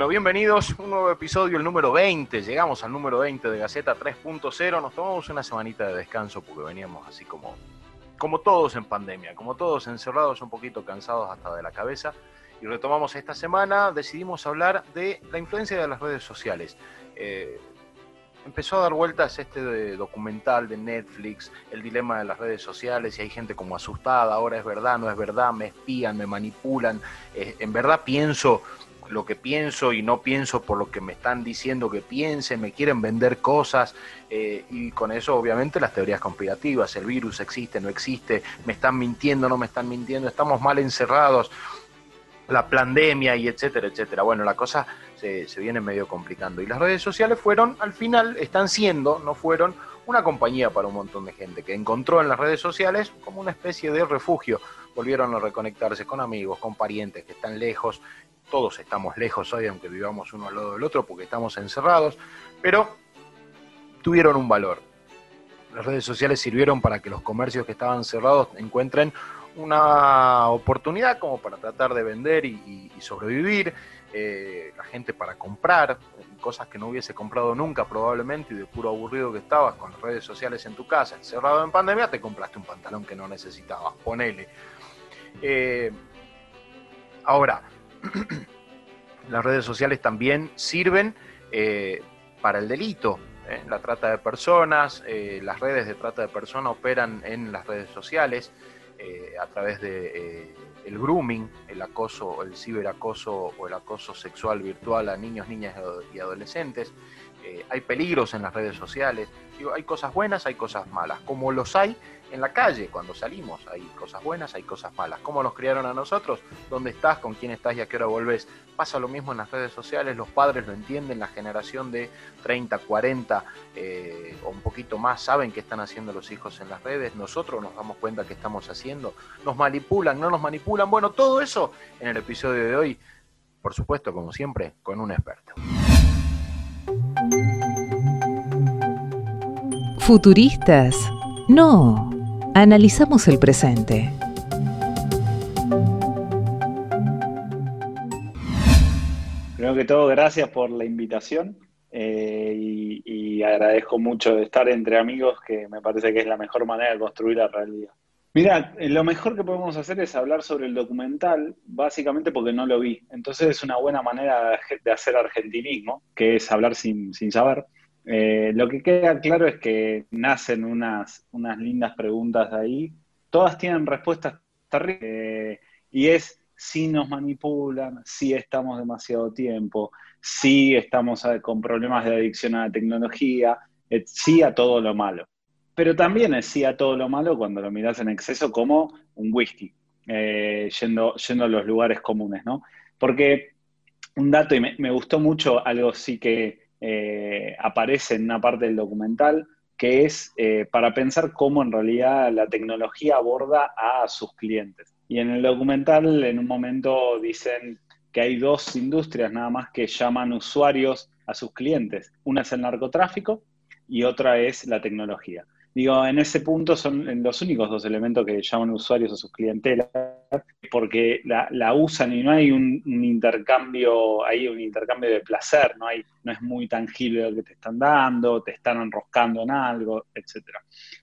Bueno, bienvenidos, un nuevo episodio, el número 20. Llegamos al número 20 de Gaceta 3.0. Nos tomamos una semanita de descanso porque veníamos así como, como todos en pandemia, como todos encerrados, un poquito cansados hasta de la cabeza. Y retomamos esta semana, decidimos hablar de la influencia de las redes sociales. Eh, empezó a dar vueltas este documental de Netflix, el dilema de las redes sociales, y hay gente como asustada, ahora es verdad, no es verdad, me espían, me manipulan. Eh, en verdad pienso lo que pienso y no pienso por lo que me están diciendo que piense, me quieren vender cosas eh, y con eso obviamente las teorías conspirativas, el virus existe, no existe, me están mintiendo, no me están mintiendo, estamos mal encerrados, la pandemia y etcétera, etcétera. Bueno, la cosa se, se viene medio complicando y las redes sociales fueron, al final, están siendo, no fueron, una compañía para un montón de gente que encontró en las redes sociales como una especie de refugio. Volvieron a reconectarse con amigos, con parientes que están lejos, todos estamos lejos hoy, aunque vivamos uno al lado del otro, porque estamos encerrados, pero tuvieron un valor. Las redes sociales sirvieron para que los comercios que estaban cerrados encuentren una oportunidad como para tratar de vender y, sobrevivir, eh, la gente para comprar cosas que no hubiese comprado nunca probablemente y de puro aburrido que estabas con las redes sociales en tu casa, encerrado en pandemia, te compraste un pantalón que no necesitabas, ponele. Eh, ahora, las redes sociales también sirven eh, para el delito. ¿eh? La trata de personas, eh, las redes de trata de personas operan en las redes sociales a través de el grooming, el acoso, el ciberacoso o el acoso sexual virtual a niños, niñas y adolescentes. hay peligros en las redes sociales. Hay cosas buenas, hay cosas malas, como los hay en la calle, cuando salimos, hay cosas buenas, hay cosas malas. ¿Cómo nos criaron a nosotros? ¿Dónde estás? ¿Con quién estás y a qué hora volvés? Pasa lo mismo en las redes sociales, los padres lo entienden, la generación de 30, 40 eh, o un poquito más saben qué están haciendo los hijos en las redes, nosotros nos damos cuenta qué estamos haciendo, nos manipulan, no nos manipulan, bueno, todo eso en el episodio de hoy, por supuesto, como siempre, con un experto. Futuristas, no. Analizamos el presente. Primero que todo, gracias por la invitación eh, y, agradezco mucho estar entre amigos, que me parece que es la mejor manera de construir la realidad. Mira, eh, lo mejor que podemos hacer es hablar sobre el documental, básicamente porque no lo vi. Entonces es una buena manera de hacer argentinismo, que es hablar sin, sin saber. Eh, lo que queda claro es que nacen unas, unas lindas preguntas de ahí. Todas tienen respuestas terribles. Eh, y es si nos manipulan, si estamos demasiado tiempo, si estamos con problemas de adicción a la tecnología, sí a todo lo malo. Pero también es sí a todo lo malo cuando lo miras en exceso como un whisky, eh, yendo, yendo a los lugares comunes, ¿no? Porque un dato, y me gustó mucho algo sí que eh, aparece en una parte del documental, que es eh, para pensar cómo en realidad la tecnología aborda a sus clientes. Y en el documental en un momento dicen que hay dos industrias nada más que llaman usuarios a sus clientes. Una es el narcotráfico y otra es la tecnología. Digo, en ese punto son los únicos dos elementos que llaman usuarios a sus clientelas, porque la, usan y no hay un, intercambio, hay un intercambio de placer, no, hay, no es muy tangible lo que te están dando, te están enroscando en algo, etc.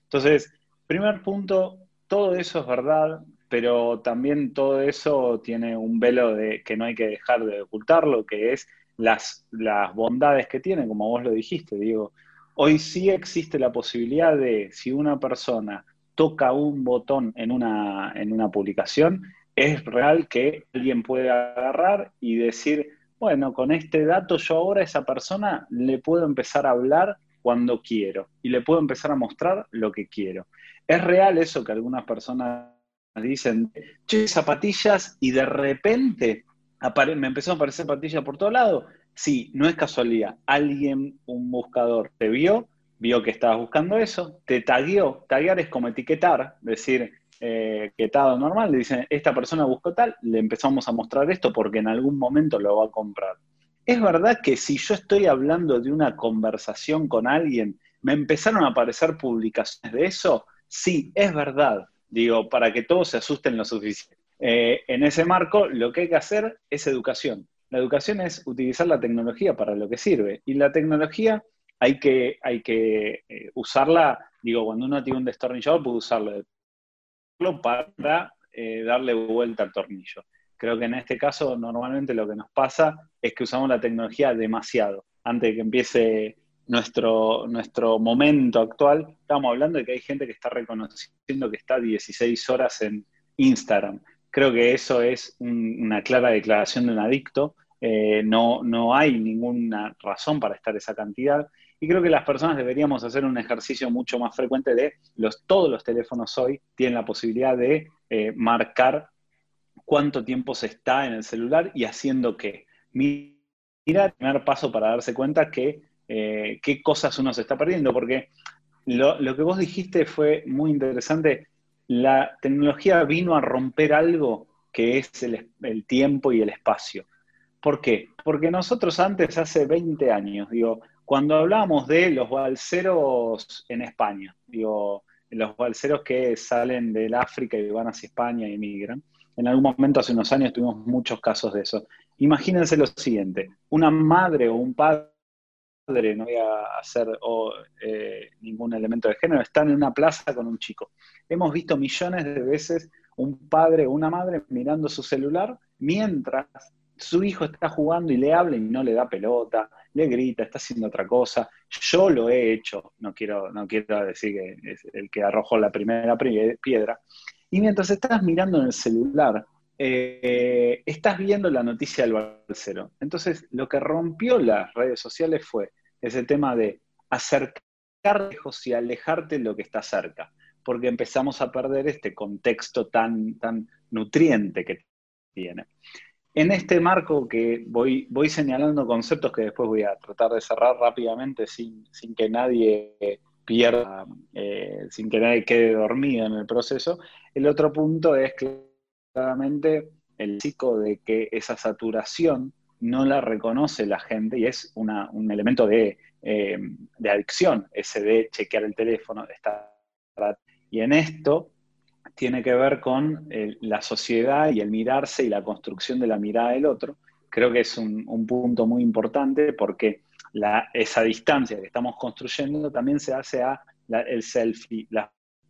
Entonces, primer punto, todo eso es verdad, pero también todo eso tiene un velo de que no hay que dejar de ocultarlo, que es las, las bondades que tiene, como vos lo dijiste, digo Hoy sí existe la posibilidad de, si una persona toca un botón en una, en una publicación, es real que alguien puede agarrar y decir, bueno, con este dato yo ahora a esa persona le puedo empezar a hablar cuando quiero y le puedo empezar a mostrar lo que quiero. Es real eso que algunas personas dicen, che, zapatillas y de repente me empezó a aparecer zapatillas por todo lado. Sí, no es casualidad. Alguien, un buscador, te vio vio que estabas buscando eso, te tagueó. Taguear es como etiquetar, decir, eh, etiquetado normal, le dicen, esta persona buscó tal, le empezamos a mostrar esto porque en algún momento lo va a comprar. Es verdad que si yo estoy hablando de una conversación con alguien, me empezaron a aparecer publicaciones de eso, sí, es verdad, digo, para que todos se asusten lo suficiente. Eh, en ese marco, lo que hay que hacer es educación. La educación es utilizar la tecnología para lo que sirve. Y la tecnología hay que, hay que eh, usarla, digo, cuando uno tiene un destornillador, puede usarlo para eh, darle vuelta al tornillo. Creo que en este caso, normalmente lo que nos pasa es que usamos la tecnología demasiado. Antes de que empiece nuestro, nuestro momento actual, estamos hablando de que hay gente que está reconociendo que está 16 horas en Instagram. Creo que eso es una clara declaración de un adicto. Eh, no, no hay ninguna razón para estar esa cantidad. Y creo que las personas deberíamos hacer un ejercicio mucho más frecuente de los, todos los teléfonos hoy tienen la posibilidad de eh, marcar cuánto tiempo se está en el celular y haciendo qué. Mira el primer paso para darse cuenta que eh, qué cosas uno se está perdiendo, porque lo, lo, que vos dijiste fue muy interesante. La tecnología vino a romper algo que es el, tiempo y el espacio. ¿Por qué? Porque nosotros antes, hace 20 años, digo, cuando hablábamos de los balseros en España, digo, los balseros que salen del África y van hacia España y emigran, en algún momento hace unos años tuvimos muchos casos de eso. Imagínense lo siguiente, una madre o un padre, no voy a hacer eh, ningún elemento de género, están en una plaza con un chico. Hemos visto millones de veces un padre o una madre mirando su celular mientras su hijo está jugando y le habla y no le da pelota, le grita, está haciendo otra cosa. Yo lo he hecho, no quiero, no quiero decir que es el que arrojó la primera piedra. Y mientras estás mirando en el celular, eh, estás viendo la noticia del balcero. Entonces, lo que rompió las redes sociales fue ese tema de acercar lejos y alejarte de lo que está cerca, porque empezamos a perder este contexto tan, tan nutriente que tiene. En este marco que voy, voy señalando conceptos que después voy a tratar de cerrar rápidamente sin, que nadie pierda, eh, sin que nadie quede dormido en el proceso, el otro punto es claramente el chico de que esa saturación no la reconoce la gente y es un elemento de, eh, de, adicción, ese de chequear el teléfono, estar... Y en esto tiene que ver con eh, la sociedad y el mirarse y la construcción de la mirada del otro. Creo que es un, punto muy importante porque esa distancia que estamos construyendo también se hace a el selfie.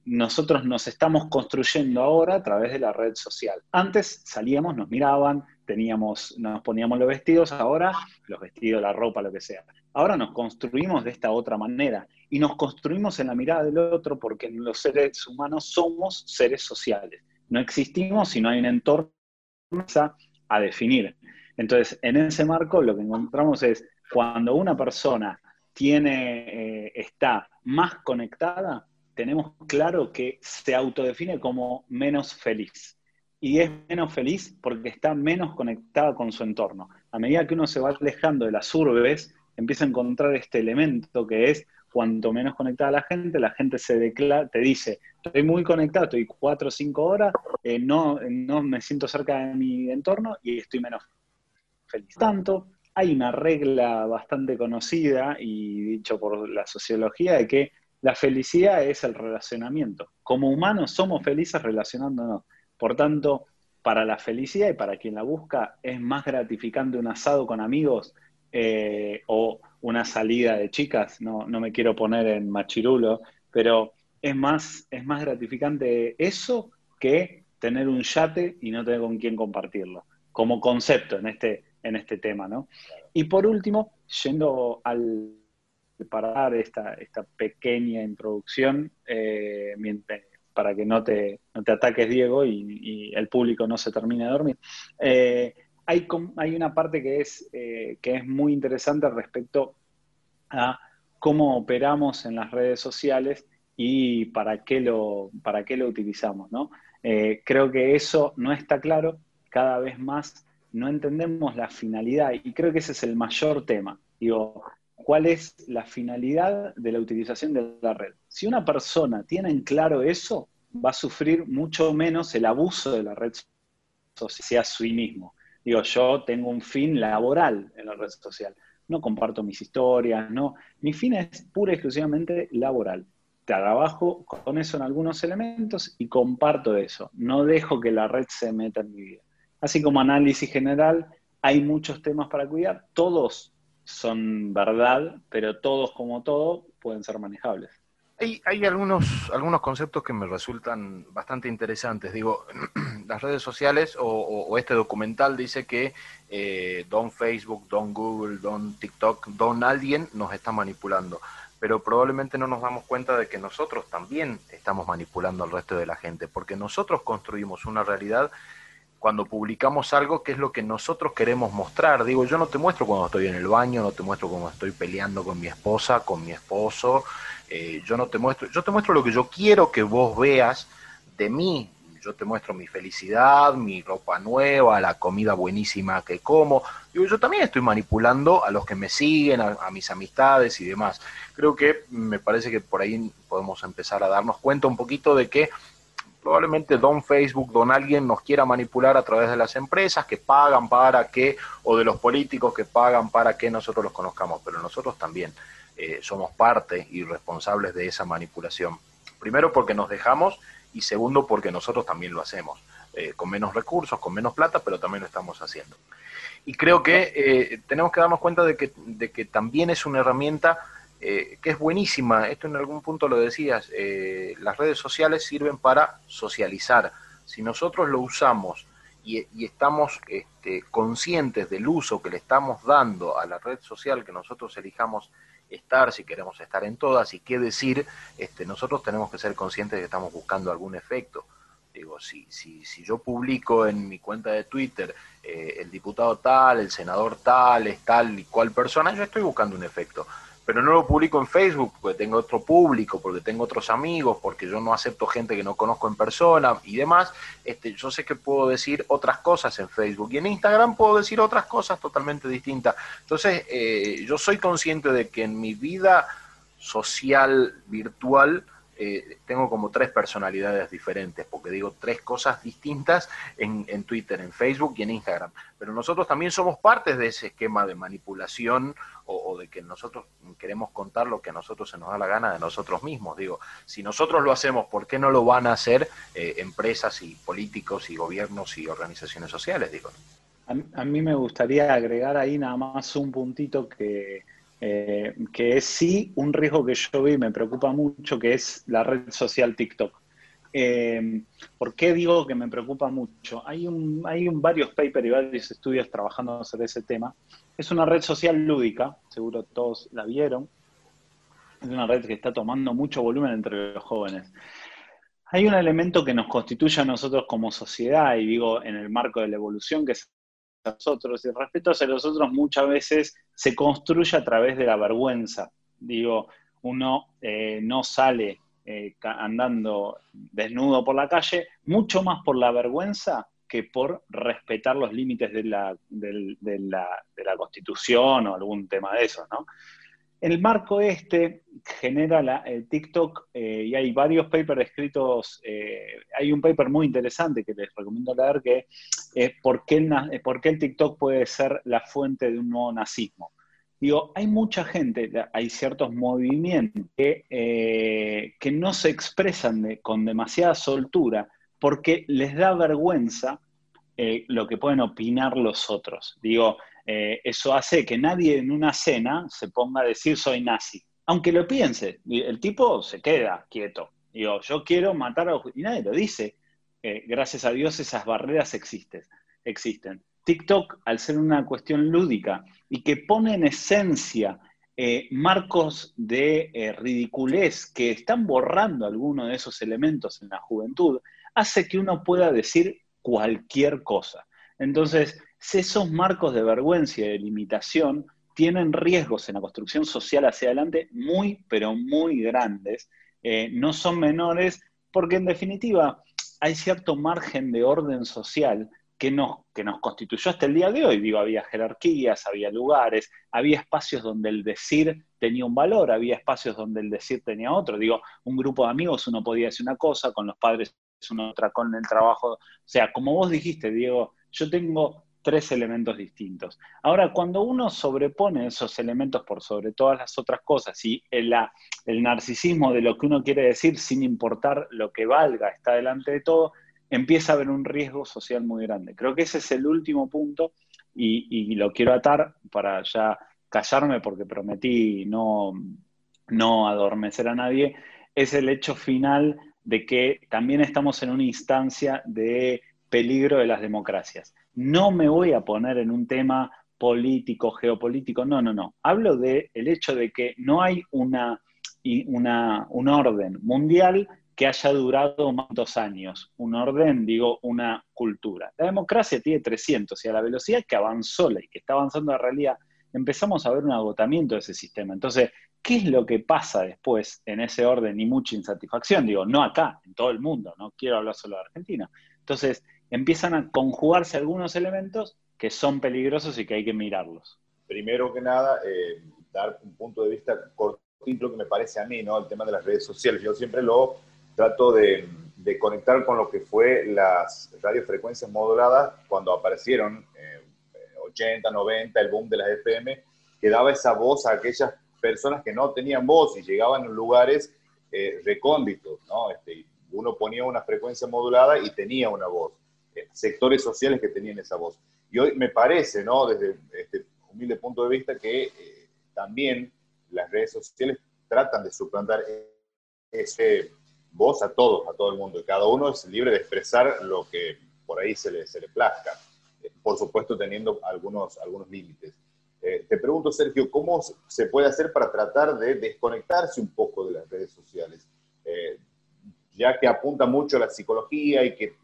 Nosotros nos estamos construyendo ahora a través de la red social. Antes salíamos, nos miraban, teníamos, nos poníamos los vestidos, ahora los vestidos, la ropa, lo que sea. Ahora nos construimos de esta otra manera y nos construimos en la mirada del otro porque los seres humanos somos seres sociales. No existimos si no hay un entorno a definir. Entonces, en ese marco lo que encontramos es cuando una persona tiene, eh, está más conectada, tenemos claro que se autodefine como menos feliz. Y es menos feliz porque está menos conectada con su entorno. A medida que uno se va alejando de las urbes, empieza a encontrar este elemento que es cuanto menos conectada la gente, la gente se declara, te dice, estoy muy conectado, estoy cuatro o cinco horas, eh, no, no me siento cerca de mi entorno y estoy menos feliz. Tanto, hay una regla bastante conocida y dicho por la sociología de que la felicidad es el relacionamiento. Como humanos somos felices relacionándonos. Por tanto, para la felicidad y para quien la busca, es más gratificante un asado con amigos eh, o una salida de chicas, no, me quiero poner en machirulo, pero es más, es más gratificante eso que tener un yate y no tener con quién compartirlo, como concepto en este, en este tema, ¿no? Y por último, yendo al preparar esta, esta pequeña introducción, eh, para que no te, no te ataques, Diego, y, el público no se termine de dormir. Eh, hay, una parte que es, eh, que es muy interesante respecto a cómo operamos en las redes sociales y para qué lo, para qué lo utilizamos. ¿no? Creo que eso no está claro, cada vez más no entendemos la finalidad y creo que ese es el mayor tema. Digo, cuál es la finalidad de la utilización de la red. Si una persona tiene en claro eso, va a sufrir mucho menos el abuso de la red social a sí mismo. Digo, yo tengo un fin laboral en la red social. No comparto mis historias, no. Mi fin es pura y exclusivamente laboral. Trabajo con eso en algunos elementos y comparto eso. No dejo que la red se meta en mi vida. Así como análisis general, hay muchos temas para cuidar. Todos son verdad, pero todos como todo pueden ser manejables. Hay, algunos, algunos conceptos que me resultan bastante interesantes. Digo, las redes sociales o, este documental dice que eh, don Facebook, don Google, don TikTok, don alguien nos está manipulando. Pero probablemente no nos damos cuenta de que nosotros también estamos manipulando al resto de la gente, porque nosotros construimos una realidad cuando publicamos algo que es lo que nosotros queremos mostrar. Digo, yo no te muestro cuando estoy en el baño, no te muestro cuando estoy peleando con mi esposa, con mi esposo, eh, yo no te muestro, yo te muestro lo que yo quiero que vos veas de mí. Yo te muestro mi felicidad, mi ropa nueva, la comida buenísima que como. Digo, yo también estoy manipulando a los que me siguen, a, a mis amistades y demás. Creo que me parece que por ahí podemos empezar a darnos cuenta un poquito de que probablemente don Facebook, don alguien nos quiera manipular a través de las empresas que pagan para que, o de los políticos que pagan para que nosotros los conozcamos, pero nosotros también eh, somos parte y responsables de esa manipulación. Primero porque nos dejamos y segundo porque nosotros también lo hacemos, eh, con menos recursos, con menos plata, pero también lo estamos haciendo. Y creo que eh, tenemos que darnos cuenta de que, de que también es una herramienta eh, que es buenísima, esto en algún punto lo decías, eh, las redes sociales sirven para socializar. Si nosotros lo usamos y, estamos este, conscientes del uso que le estamos dando a la red social que nosotros elijamos estar, si queremos estar en todas y qué decir, este, nosotros tenemos que ser conscientes de que estamos buscando algún efecto. Digo, si, si, si yo publico en mi cuenta de Twitter eh, el diputado tal, el senador tal, es tal y cual persona, yo estoy buscando un efecto pero no lo publico en Facebook porque tengo otro público, porque tengo otros amigos, porque yo no acepto gente que no conozco en persona y demás, este, yo sé que puedo decir otras cosas en Facebook y en Instagram puedo decir otras cosas totalmente distintas. Entonces, eh, yo soy consciente de que en mi vida social virtual eh, tengo como tres personalidades diferentes, porque digo tres cosas distintas en, en Twitter, en Facebook y en Instagram. Pero nosotros también somos parte de ese esquema de manipulación o, de que nosotros queremos contar lo que a nosotros se nos da la gana de nosotros mismos. Digo, si nosotros lo hacemos, ¿por qué no lo van a hacer eh, empresas y políticos y gobiernos y organizaciones sociales? Digo. A, mí me gustaría agregar ahí nada más un puntito que, eh, que es sí un riesgo que yo vi y me preocupa mucho, que es la red social TikTok. Eh, ¿Por qué digo que me preocupa mucho? Hay, un, hay un, varios papers y varios estudios trabajando sobre ese tema. Es una red social lúdica, seguro todos la vieron. Es una red que está tomando mucho volumen entre los jóvenes. Hay un elemento que nos constituye a nosotros como sociedad, y digo en el marco de la evolución, que es nosotros. Y el respeto hacia los otros muchas veces se construye a través de la vergüenza. Digo, uno eh, no sale eh, andando desnudo por la calle, mucho más por la vergüenza que por respetar los límites de la, de, la, de la, Constitución o algún tema de eso, ¿no? El marco este genera la, el TikTok eh, y hay varios papers escritos, eh, hay un paper muy interesante que les recomiendo leer que es ¿por qué, el, por qué el TikTok puede ser la fuente de un nuevo nazismo. Digo, hay mucha gente, hay ciertos movimientos que, eh, no se expresan con demasiada soltura porque les da vergüenza eh, lo que pueden opinar los otros. Digo, eh, eso hace que nadie en una cena se ponga a decir soy nazi. Aunque lo piense, el tipo se queda quieto. Digo, yo quiero matar a... Y nadie lo dice. gracias a Dios esas barreras existen. existen. TikTok, al ser una cuestión lúdica y que pone en esencia eh, marcos de eh, ridiculez que están borrando algunos de esos elementos en la juventud, hace que uno pueda decir cualquier cosa. Entonces, esos marcos de vergüenza y de limitación tienen riesgos en la construcción social hacia adelante muy, pero muy grandes. Eh, no son menores porque en definitiva hay cierto margen de orden social que nos, que nos constituyó hasta el día de hoy. Digo, había jerarquías, había lugares, había espacios donde el decir tenía un valor, había espacios donde el decir tenía otro. Digo, un grupo de amigos uno podía decir una cosa, con los padres una otra, con el trabajo. O sea, como vos dijiste, Diego, yo tengo tres elementos distintos. Ahora, cuando uno sobrepone esos elementos por sobre todas las otras cosas y el, narcisismo de lo que uno quiere decir sin importar lo que valga está delante de todo, empieza a haber un riesgo social muy grande. Creo que ese es el último punto y, lo quiero atar para ya callarme porque prometí no, no adormecer a nadie, es el hecho final de que también estamos en una instancia de peligro de las democracias. No me voy a poner en un tema político, geopolítico, no, no, no. Hablo del el hecho de que no hay una, una, un orden mundial que haya durado dos años. Un orden, digo, una cultura. La democracia tiene 300 y a la velocidad que avanzó y que está avanzando la realidad, empezamos a ver un agotamiento de ese sistema. Entonces, ¿qué es lo que pasa después en ese orden y mucha insatisfacción? Digo, no acá, en todo el mundo, no quiero hablar solo de Argentina. Entonces, empiezan a conjugarse algunos elementos que son peligrosos y que hay que mirarlos. Primero que nada, eh, dar un punto de vista cortito que me parece a mí, ¿no? El tema de las redes sociales. Yo siempre lo trato de, conectar con lo que fue las radiofrecuencias moduladas cuando aparecieron, 80, eh, 90, el boom de las FM, que daba esa voz a aquellas personas que no tenían voz y llegaban en lugares eh, recónditos, ¿no? Este, uno ponía una frecuencia modulada y tenía una voz, sectores sociales que tenían esa voz. Y hoy me parece, ¿no? Desde este humilde punto de vista, que también las redes sociales tratan de suplantar ese voz a todos, a todo el mundo, y cada uno es libre de expresar lo que por ahí se le, se le plazca, eh, por supuesto teniendo algunos, algunos límites. Eh, te pregunto, Sergio, ¿cómo se puede hacer para tratar de desconectarse un poco de las redes sociales? Eh, ya que apunta mucho a la psicología y que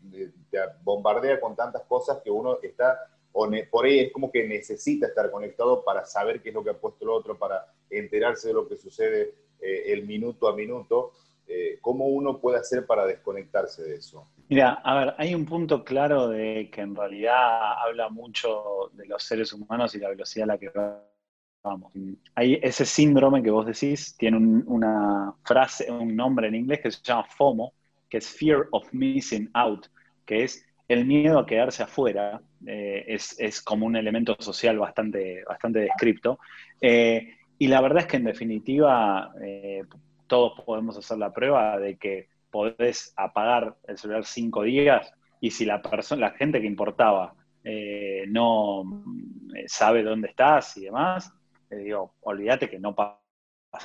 te bombardea con tantas cosas que uno está, por ahí es como que necesita estar conectado para saber qué es lo que ha puesto el otro, para enterarse de lo que sucede el minuto a minuto. Eh, ¿cómo uno puede hacer para desconectarse de eso? Mira, a ver, hay un punto claro de que en realidad habla mucho de los seres humanos y la velocidad a la que vamos. Hay ese síndrome que vos decís, tiene una frase, un nombre en inglés que se llama FOMO, que es Fear of Missing Out, que es el miedo a quedarse afuera, eh, es, como un elemento social bastante, bastante descripto. Eh, y la verdad es que en definitiva, todos podemos hacer la prueba de que podés apagar el celular cinco días y si la persona, la gente que importaba eh, no eh, sabe dónde estás y demás, le digo, olvídate que no pasa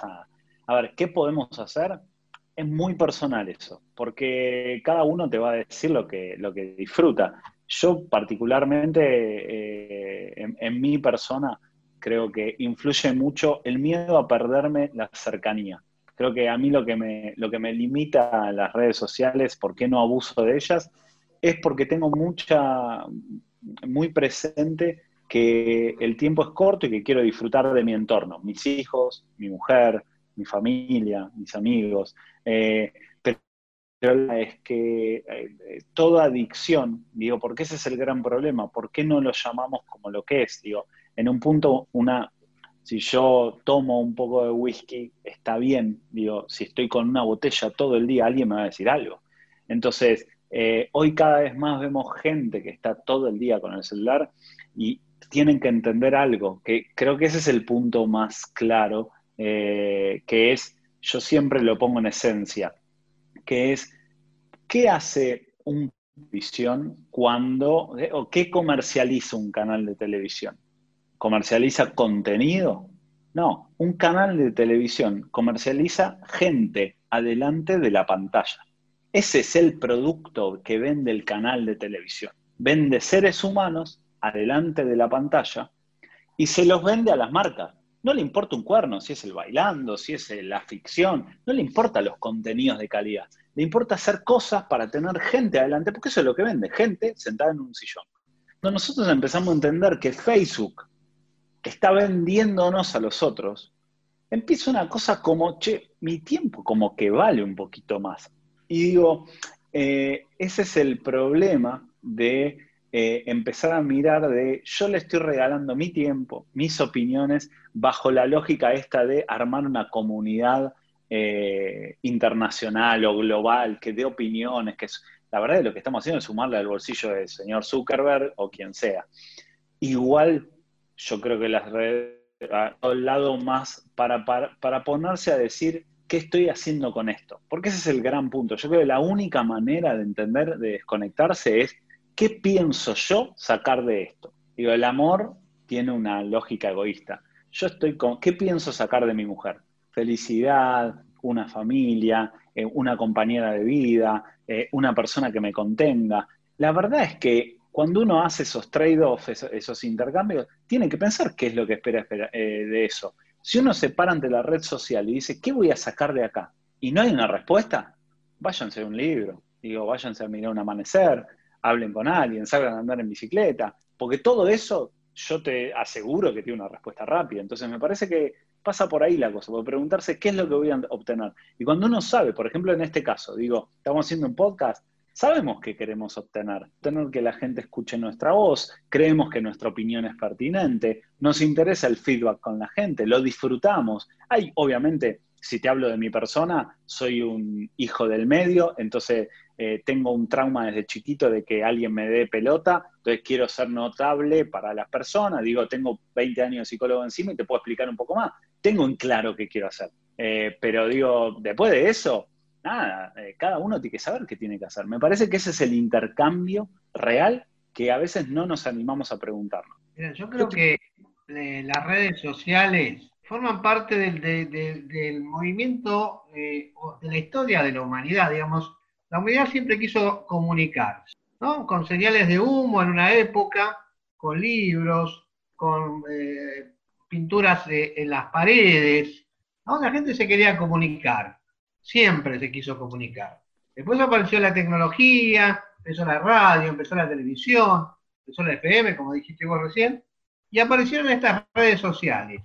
nada. A ver, ¿qué podemos hacer? Es muy personal eso, porque cada uno te va a decir lo que, lo que disfruta. Yo particularmente, eh, en, en mi persona, creo que influye mucho el miedo a perderme la cercanía Creo que a mí lo que me, lo que me limita a las redes sociales, por qué no abuso de ellas, es porque tengo mucha, muy presente que el tiempo es corto y que quiero disfrutar de mi entorno, mis hijos, mi mujer, mi familia, mis amigos. Eh, pero es que eh, toda adicción, digo, porque ese es el gran problema, ¿por qué no lo llamamos como lo que es? Digo, en un punto, una, si yo tomo un poco de whisky, está bien. Digo, si estoy con una botella todo el día, alguien me va a decir algo. Entonces, eh, hoy cada vez más vemos gente que está todo el día con el celular y tienen que entender algo, que creo que ese es el punto más claro, eh, que es, yo siempre lo pongo en esencia, que es, ¿qué hace un televisión cuando, eh, o qué comercializa un canal de televisión? comercializa contenido. No, un canal de televisión comercializa gente adelante de la pantalla. Ese es el producto que vende el canal de televisión. Vende seres humanos adelante de la pantalla y se los vende a las marcas. No le importa un cuerno, si es el bailando, si es la ficción, no le importa los contenidos de calidad. Le importa hacer cosas para tener gente adelante, porque eso es lo que vende, gente sentada en un sillón. Cuando nosotros empezamos a entender que Facebook está vendiéndonos a los otros, empieza una cosa como, che, mi tiempo como que vale un poquito más. Y digo, eh, ese es el problema de eh, empezar a mirar de yo le estoy regalando mi tiempo, mis opiniones, bajo la lógica esta de armar una comunidad eh, internacional o global que dé opiniones, que es, la verdad lo que estamos haciendo es sumarle al bolsillo del señor Zuckerberg o quien sea. Igual yo creo que las redes al lado más para, para, para ponerse a decir qué estoy haciendo con esto. Porque ese es el gran punto. Yo creo que la única manera de entender, de desconectarse es ¿qué pienso yo sacar de esto? Digo, el amor tiene una lógica egoísta. Yo estoy con, ¿qué pienso sacar de mi mujer? Felicidad, una familia, eh, una compañera de vida, eh, una persona que me contenga. La verdad es que cuando uno hace esos trade-offs, esos, intercambios, tiene que pensar qué es lo que espera, eh, de eso. Si uno se para ante la red social y dice, ¿qué voy a sacar de acá? Y no hay una respuesta, váyanse a un libro, digo, váyanse a mirar un amanecer, hablen con alguien, salgan andar en bicicleta, porque todo eso yo te aseguro que tiene una respuesta rápida. Entonces me parece que pasa por ahí la cosa, por preguntarse qué es lo que voy a obtener. Y cuando uno sabe, por ejemplo en este caso, digo, estamos haciendo un podcast, sabemos qué queremos obtener. Obtener que la gente escuche nuestra voz, creemos que nuestra opinión es pertinente, nos interesa el feedback con la gente, lo disfrutamos. Hay, obviamente, si te hablo de mi persona, soy un hijo del medio, entonces eh, tengo un trauma desde chiquito de que alguien me dé pelota, entonces quiero ser notable para las personas, digo, tengo 20 años de psicólogo encima y te puedo explicar un poco más, tengo en claro qué quiero hacer, eh, pero digo, después de eso, nada, eh, cada uno tiene que saber qué tiene que hacer. Me parece que ese es el intercambio real que a veces no nos animamos a preguntarnos. yo creo que las redes sociales forman parte del, movimiento, de la historia de la humanidad, digamos, la humanidad siempre quiso comunicarse, ¿no? Con señales de humo en una época, con libros, con eh, pinturas en las paredes. La gente se quería comunicar, siempre se quiso comunicar. Después apareció la tecnología, empezó la radio, empezó la televisión, empezó la FM, como dijiste vos recién, y aparecieron estas redes sociales,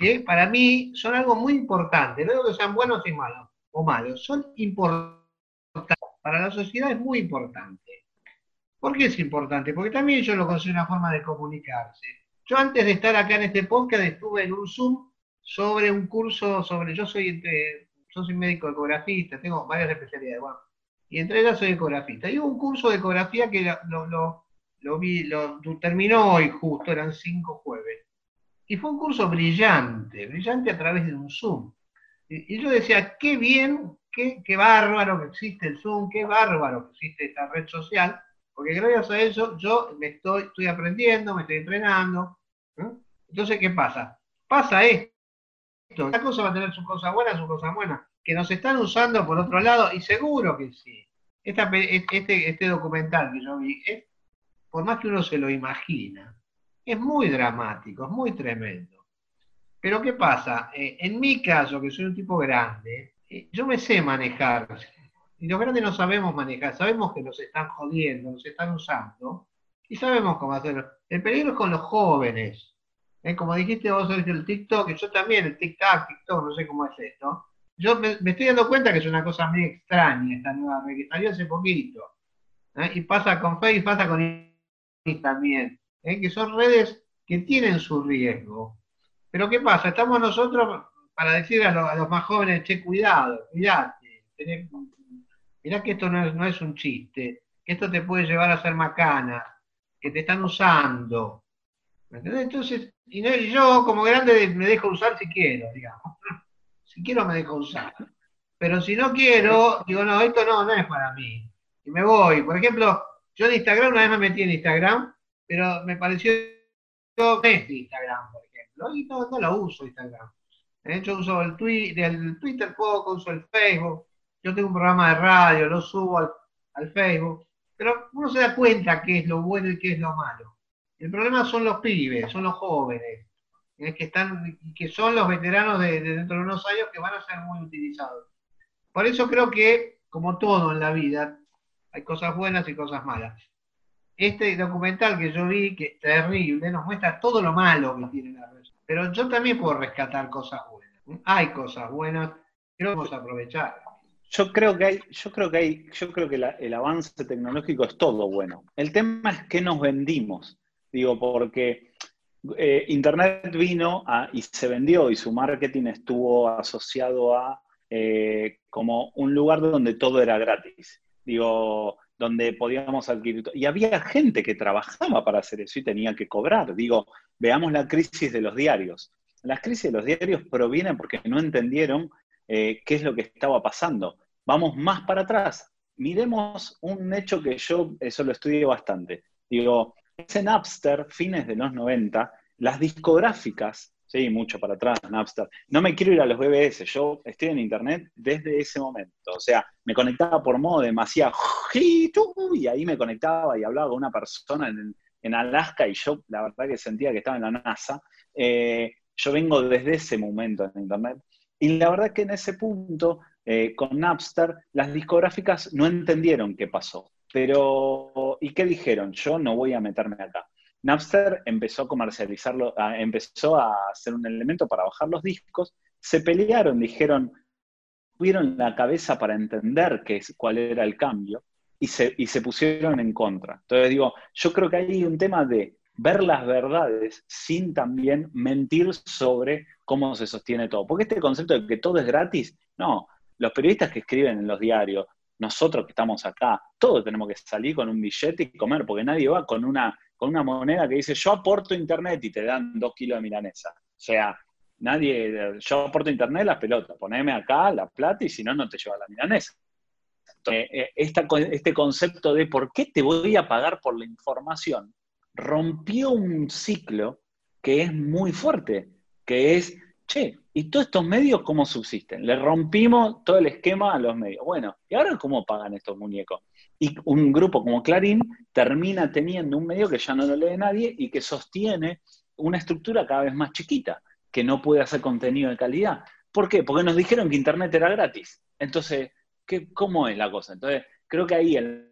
que para mí son algo muy importante. No digo que sean buenos y malos, o malos, son importantes para la sociedad es muy importante. ¿Por qué es importante? Porque también yo lo considero una forma de comunicarse. Yo antes de estar acá en este podcast estuve en un Zoom sobre un curso sobre, yo soy, soy médico ecografista, tengo varias especialidades, y entre ellas soy ecografista. Y un curso de ecografía que lo, lo, terminó hoy justo, eran cinco. Y fue un curso brillante, brillante a través de un Zoom. Y, yo decía, qué bien qué, bárbaro que existe el Zoom, qué bárbaro que existe esta red social, porque gracias a eso yo me estoy, estoy aprendiendo, me estoy entrenando. Entonces, ¿qué pasa? Pasa esto. Esta cosa va a tener sus cosas buenas, sus cosas buenas, que nos están usando por otro lado, y seguro que sí. este, este documental que yo vi, es, por más que uno se lo imagina, es muy dramático, es muy tremendo. Pero ¿qué pasa? Eh, en mi caso, que soy un tipo grande, yo me sé manejar. Y los grandes no sabemos manejar, sabemos que nos están jodiendo, nos están usando, y sabemos cómo hacerlo. El peligro es con los jóvenes. ¿Eh? Como dijiste vos, el TikTok, yo también, el TikTok, TikTok, no sé cómo es esto. Yo me, estoy dando cuenta que es una cosa muy extraña esta nueva que hace poquito. ¿eh? Y pasa con Facebook, pasa con Instagram también, ¿eh? que son redes que tienen su riesgo. Pero ¿qué pasa? Estamos nosotros para decir a, los más jóvenes, che, cuidado, cuidate, mirá que esto no es, un chiste, que esto te puede llevar a ser macana, que te están usando. Entonces, y, yo como grande me dejo usar si quiero, digamos. Si quiero me dejo usar. Pero si no quiero, digo, no, esto no, no es para mí. Y me voy. Por ejemplo, yo en Instagram una vez me metí en Instagram, pero me pareció es Instagram, por ejemplo. Y no, no lo uso Instagram. De hecho, uso el, Twitter poco, uso el Facebook. Yo tengo un programa de radio, lo subo al, Facebook. Pero uno se da cuenta qué es lo bueno y qué es lo malo. El problema son los pibes, son los jóvenes, que, están, que son los veteranos de, dentro de unos años que van a ser muy utilizados. Por eso creo que, como todo en la vida, hay cosas buenas y cosas malas. Este documental que yo vi, que es terrible, nos muestra todo lo malo que tiene la red pero yo también puedo rescatar cosas buenas. Hay cosas buenas que no podemos aprovechar. Yo creo que hay, yo creo que hay, yo creo que el avance tecnológico es todo bueno. El tema es que nos vendimos. Digo, porque eh, Internet vino y se vendió y su marketing estuvo asociado a eh, como un lugar donde todo era gratis. Digo, donde podíamos adquirir. Y había gente que trabajaba para hacer eso y tenía que cobrar. Digo, veamos la crisis de los diarios. Las crisis de los diarios provienen porque no entendieron eh, qué es lo que estaba pasando. Vamos más para atrás. Miremos un hecho que yo, eso lo estudié bastante. Digo, es en Napster, fines de los 90, las discográficas, sí, mucho para atrás, Napster, no me quiero ir a los BBS, yo estoy en internet desde ese momento, o sea, me conectaba por modo demasiado, y ahí me conectaba y hablaba con una persona en, Alaska y yo la verdad que sentía que estaba en la NASA. Eh, yo vengo desde ese momento en internet y la verdad que en ese punto, eh, con Napster, las discográficas no entendieron qué pasó. Pero, ¿y qué dijeron? Yo no voy a meterme acá. Napster empezó a comercializarlo, empezó a hacer un elemento para bajar los discos, se pelearon, dijeron, tuvieron la cabeza para entender qué es, cuál era el cambio y se, y se pusieron en contra. Entonces digo, yo creo que hay un tema de ver las verdades sin también mentir sobre cómo se sostiene todo. Porque este concepto de que todo es gratis, no, los periodistas que escriben en los diarios, nosotros que estamos acá, todos tenemos que salir con un billete y comer, porque nadie va con una, con una moneda que dice yo aporto internet y te dan dos kilos de milanesa. O sea, nadie, yo aporto internet la pelota, poneme acá la plata y si no, no te lleva la milanesa. Entonces, eh, este concepto de por qué te voy a pagar por la información rompió un ciclo que es muy fuerte, que es, che, ¿Y todos estos medios cómo subsisten? Le rompimos todo el esquema a los medios. Bueno, ¿y ahora cómo pagan estos muñecos? Y un grupo como Clarín termina teniendo un medio que ya no lo lee nadie y que sostiene una estructura cada vez más chiquita, que no puede hacer contenido de calidad. ¿Por qué? Porque nos dijeron que Internet era gratis. Entonces, ¿qué, ¿cómo es la cosa? Entonces, creo que ahí el,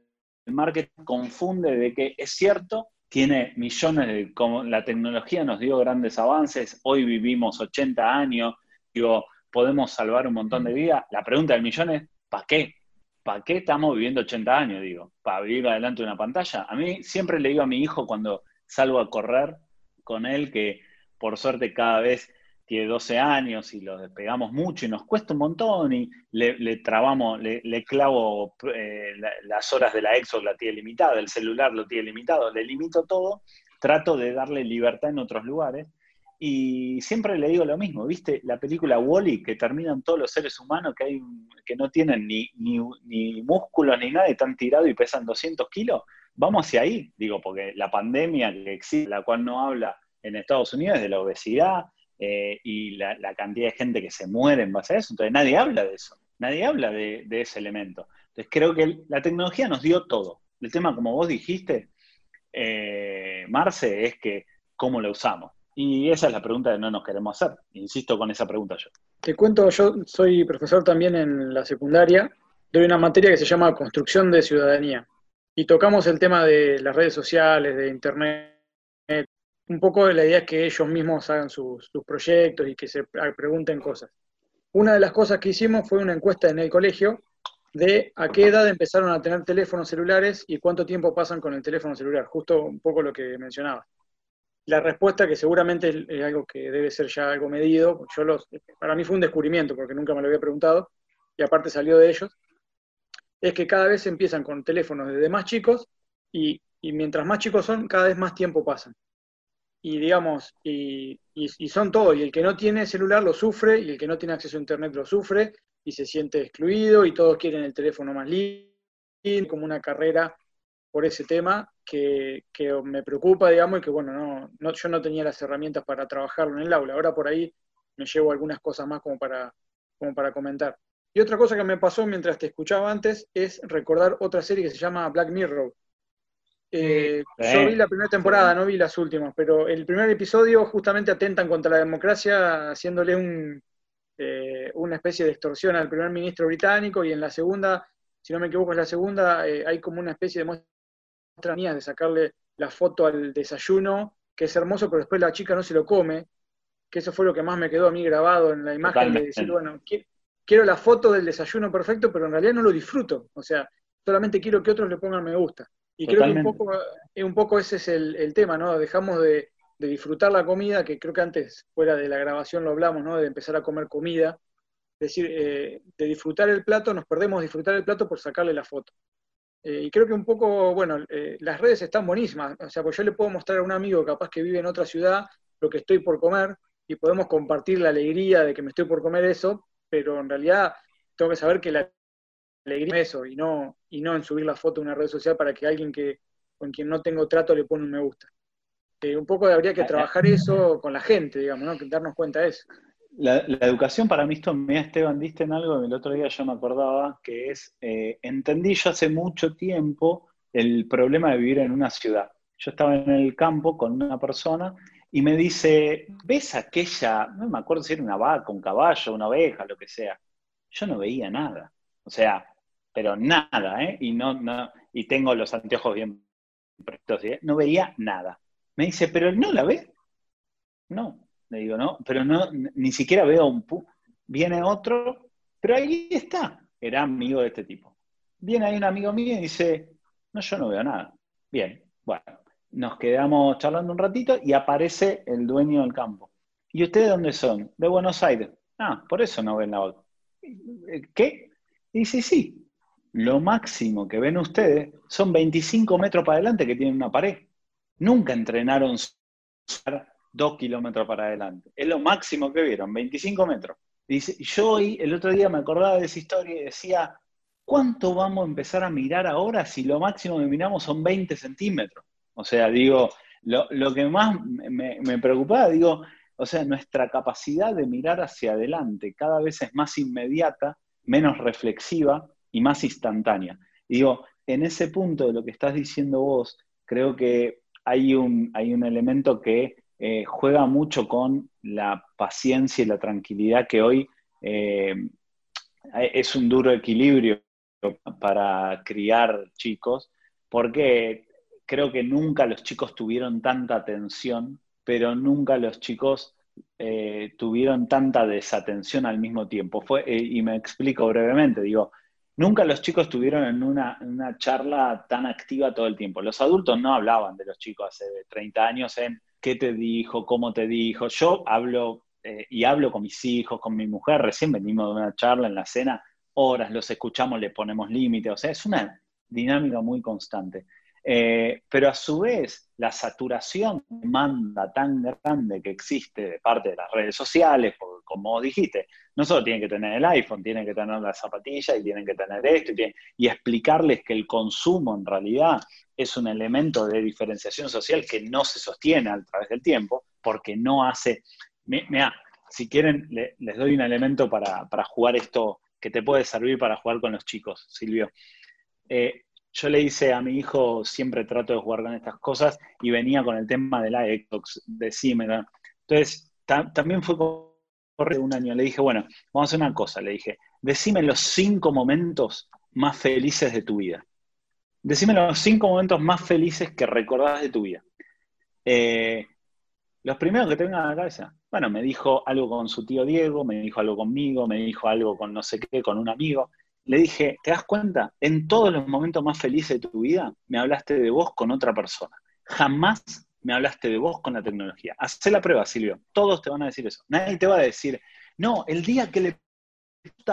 marketing confunde de que es cierto tiene millones de... Como la tecnología nos dio grandes avances, hoy vivimos 80 años, digo, podemos salvar un montón de vidas. La pregunta del millón es, ¿para qué? ¿Para qué estamos viviendo 80 años, digo? ¿Para vivir adelante de una pantalla? A mí siempre le digo a mi hijo cuando salgo a correr con él que por suerte cada vez tiene 12 años y lo despegamos mucho y nos cuesta un montón y le, trabamos, le, clavo eh, las horas de la Xbox, la tiene limitada, el celular lo tiene limitado, le limito todo, trato de darle libertad en otros lugares y siempre le digo lo mismo, ¿viste? La película Wally, que terminan todos los seres humanos que, hay, que no tienen ni, ni, músculos ni nada y están tirados y pesan 200 kilos, vamos hacia ahí, digo, porque la pandemia que existe, la cual no habla en Estados Unidos, es de la obesidad, eh, y la, cantidad de gente que se muere en base a eso. Entonces nadie habla de eso, nadie habla de, ese elemento. Entonces creo que la tecnología nos dio todo. El tema, como vos dijiste, eh, Marce, es que cómo lo usamos. Y esa es la pregunta que no nos queremos hacer. Insisto con esa pregunta yo. Te cuento, yo soy profesor también en la secundaria, doy una materia que se llama Construcción de Ciudadanía. Y tocamos el tema de las redes sociales, de Internet, un poco la idea es que ellos mismos hagan sus, proyectos y que se pregunten cosas. Una de las cosas que hicimos fue una encuesta en el colegio de a qué edad empezaron a tener teléfonos celulares y cuánto tiempo pasan con el teléfono celular, justo un poco lo que mencionaba. La respuesta, que seguramente es algo que debe ser ya algo medido, yo los, para mí fue un descubrimiento porque nunca me lo había preguntado y aparte salió de ellos, es que cada vez empiezan con teléfonos desde más chicos y, y mientras más chicos son, cada vez más tiempo pasan. Y digamos, y, son todo, y el que no tiene celular lo sufre, y el que no tiene acceso a internet lo sufre, y se siente excluido, y todos quieren el teléfono más lindo, como una carrera por ese tema que, me preocupa, digamos, y que bueno, no, yo no tenía las herramientas para trabajarlo en el aula, ahora por ahí me llevo algunas cosas más como para, como para comentar. Y otra cosa que me pasó mientras te escuchaba antes es recordar otra serie que se llama Black Mirror, eh, yo vi la primera temporada, no vi las últimas, pero el primer episodio justamente atentan contra la democracia haciéndole un, eh, una especie de extorsión al primer ministro británico y en la segunda, si no me equivoco, en la segunda eh, hay como una especie de muestra mía de sacarle la foto al desayuno, que es hermoso, pero después la chica no se lo come, que eso fue lo que más me quedó a mí grabado en la imagen de decir, bueno, quiero la foto del desayuno perfecto, pero en realidad no lo disfruto. O sea, solamente quiero que otros le pongan me gusta. Y creo que un poco, eh, un poco ese es el, tema, ¿no? Dejamos de, disfrutar la comida, que creo que antes, fuera de la grabación lo hablamos, ¿no? De empezar a comer comida. Es decir, eh, de disfrutar el plato, nos perdemos disfrutar el plato por sacarle la foto. Eh, y creo que un poco, bueno, las redes están buenísimas. O sea, pues yo le puedo mostrar a un amigo capaz que vive en otra ciudad lo que estoy por comer y podemos compartir la alegría de que me estoy por comer eso, pero en realidad tengo que saber que la alegría es eso y no, y no en subir la foto a una red social para que alguien que con quien no tengo trato le pone un me gusta. Eh, un poco habría que trabajar eso con la gente, digamos, ¿no? darnos cuenta de eso. La, educación para mí, esto, mira Esteban, diste en algo que el otro día yo me acordaba, que es, eh, entendí yo hace mucho tiempo el problema de vivir en una ciudad. Yo estaba en el campo con una persona y me dice, ¿ves aquella, no me acuerdo si era una vaca, un caballo, una oveja, lo que sea? Yo no veía nada. O sea, pero nada, ¿eh? Y, no, no, y tengo los anteojos bien prestos, ¿eh? no veía nada. Me dice, ¿pero no la ve? No, le digo, no, pero no, ni siquiera veo un pu. Viene otro, pero ahí está, era amigo de este tipo. Viene ahí un amigo mío y dice, no, yo no veo nada. Bien, bueno, nos quedamos charlando un ratito y aparece el dueño del campo. ¿Y ustedes dónde son? De Buenos Aires. Ah, por eso no ven la otra. ¿Qué? Y dice, sí, lo máximo que ven ustedes son 25 metros para adelante que tienen una pared. Nunca entrenaron dos kilómetros para adelante. Es lo máximo que vieron, 25 metros. Dice, yo hoy, el otro día me acordaba de esa historia y decía, ¿cuánto vamos a empezar a mirar ahora si lo máximo que miramos son 20 centímetros? O sea, digo, lo, que más me, me, preocupaba, digo, o sea, nuestra capacidad de mirar hacia adelante cada vez es más inmediata, menos reflexiva y más instantánea. digo, en ese punto de lo que estás diciendo vos, creo que hay un, hay un elemento que eh, juega mucho con la paciencia y la tranquilidad que hoy eh, es un duro equilibrio para criar chicos, porque creo que nunca los chicos tuvieron tanta atención, pero nunca los chicos eh, tuvieron tanta desatención al mismo tiempo. Fue, y me explico brevemente, digo, nunca los chicos estuvieron en una, charla tan activa todo el tiempo. Los adultos no hablaban de los chicos hace 30 años en qué te dijo, cómo te dijo. Yo hablo eh, y hablo con mis hijos, con mi mujer, recién venimos de una charla en la cena, horas, los escuchamos, le ponemos límite, o sea, es una dinámica muy constante. Eh, pero a su vez, la saturación de demanda tan grande que existe de parte de las redes sociales, porque como dijiste, no solo tienen que tener el iPhone, tienen que tener la zapatilla y tienen que tener esto, y, explicarles que el consumo en realidad es un elemento de diferenciación social que no se sostiene a través del tiempo, porque no hace... Mira, si quieren, les doy un elemento para, para, jugar esto que te puede servir para jugar con los chicos, Silvio. Eh, yo le hice a mi hijo, siempre trato de jugar con estas cosas, y venía con el tema de la Xbox, decime. Entonces, también fue corre un año. Le dije, bueno, vamos a hacer una cosa. Le dije, decime los cinco momentos más felices de tu vida. Decime los cinco momentos más felices que recordás de tu vida. Eh, los primeros que te vengan a la cabeza. Bueno, me dijo algo con su tío Diego, me dijo algo conmigo, me dijo algo con no sé qué, con un amigo le dije, ¿te das cuenta? En todos los momentos más felices de tu vida me hablaste de vos con otra persona. Jamás me hablaste de vos con la tecnología. Hacé la prueba, Silvio. Todos te van a decir eso. Nadie te va a decir, no, el día que le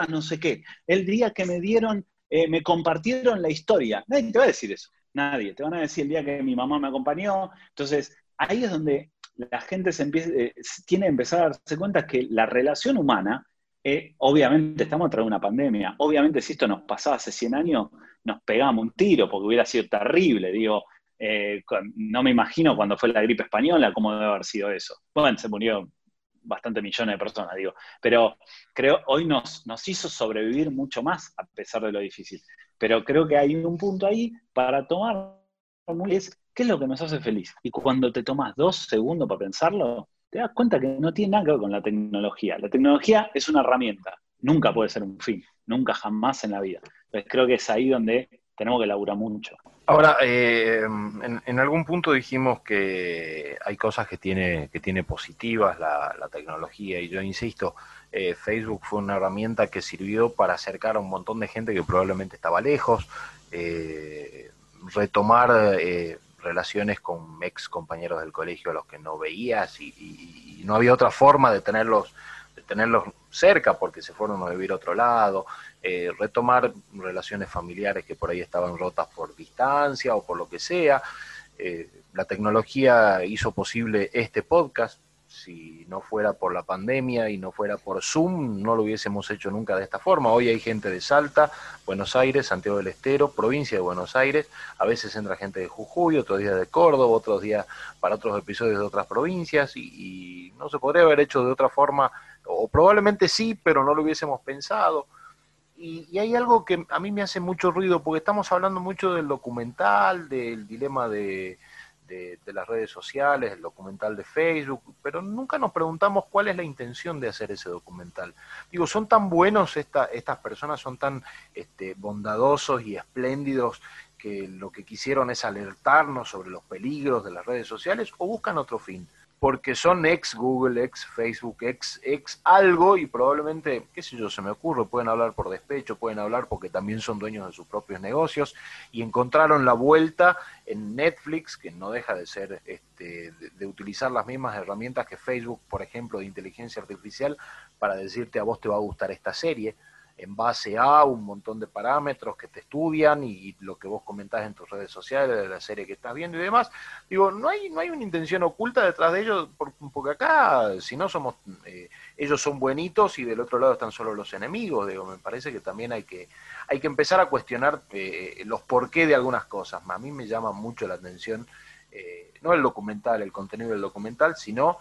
no sé qué, el día que me dieron, eh, me compartieron la historia. Nadie te va a decir eso. Nadie. Te van a decir el día que mi mamá me acompañó. Entonces, ahí es donde la gente se empieza, eh, tiene que empezar a darse cuenta que la relación humana eh, obviamente estamos tras una pandemia. Obviamente si esto nos pasaba hace 100 años, nos pegamos un tiro porque hubiera sido terrible. Digo, eh, no me imagino cuando fue la gripe española cómo debe haber sido eso. Bueno, se murió bastante millones de personas, digo. Pero creo hoy nos, nos hizo sobrevivir mucho más a pesar de lo difícil. Pero creo que hay un punto ahí para tomar es qué es lo que nos hace feliz. Y cuando te tomas dos segundos para pensarlo, te das cuenta que no tiene nada que ver con la tecnología. La tecnología es una herramienta, nunca puede ser un fin, nunca jamás en la vida. Entonces creo que es ahí donde tenemos que laburar mucho. Ahora, eh, en, algún punto dijimos que hay cosas que tiene, que tiene positivas la, tecnología y yo insisto, eh, Facebook fue una herramienta que sirvió para acercar a un montón de gente que probablemente estaba lejos, eh, retomar relaciones con ex compañeros del colegio a los que no veías y, no había otra forma de tenerlos, de tenerlos cerca porque se fueron a vivir a otro lado. Eh, retomar relaciones familiares que por ahí estaban rotas por distancia o por lo que sea. Eh, la tecnología hizo posible este podcast. Si no fuera por la pandemia y no fuera por Zoom, no lo hubiésemos hecho nunca de esta forma. Hoy hay gente de Salta, Buenos Aires, Santiago del Estero, provincia de Buenos Aires. A veces entra gente de Jujuy, otros días de Córdoba, otros días para otros episodios de otras provincias. Y, y no se podría haber hecho de otra forma, o probablemente sí, pero no lo hubiésemos pensado. Y, hay algo que a mí me hace mucho ruido, porque estamos hablando mucho del documental, del dilema de, las redes sociales, el documental de Facebook, pero nunca nos preguntamos cuál es la intención de hacer ese documental. Digo, son tan buenos estas personas, son tan este, bondadosos y espléndidos que lo que quisieron es alertarnos sobre los peligros de las redes sociales o buscan otro fin porque son ex Google, ex Facebook, ex, ex algo y probablemente, qué sé yo, se me ocurre, pueden hablar por despecho, pueden hablar porque también son dueños de sus propios negocios y encontraron la vuelta en Netflix, que no deja de ser, este, de, utilizar las mismas herramientas que Facebook, por ejemplo, de inteligencia artificial, para decirte a vos te va a gustar esta serie en base a un montón de parámetros que te estudian y, lo que vos comentás en tus redes sociales de la serie que estás viendo y demás. Digo, no hay, no hay una intención oculta detrás de ellos, porque acá, si no somos, eh, ellos son buenitos y del otro lado están solo los enemigos. Digo, me parece que también hay que, hay que empezar a cuestionar eh, los porqué de algunas cosas. A mí me llama mucho la atención, eh, no el documental, el contenido del documental, sino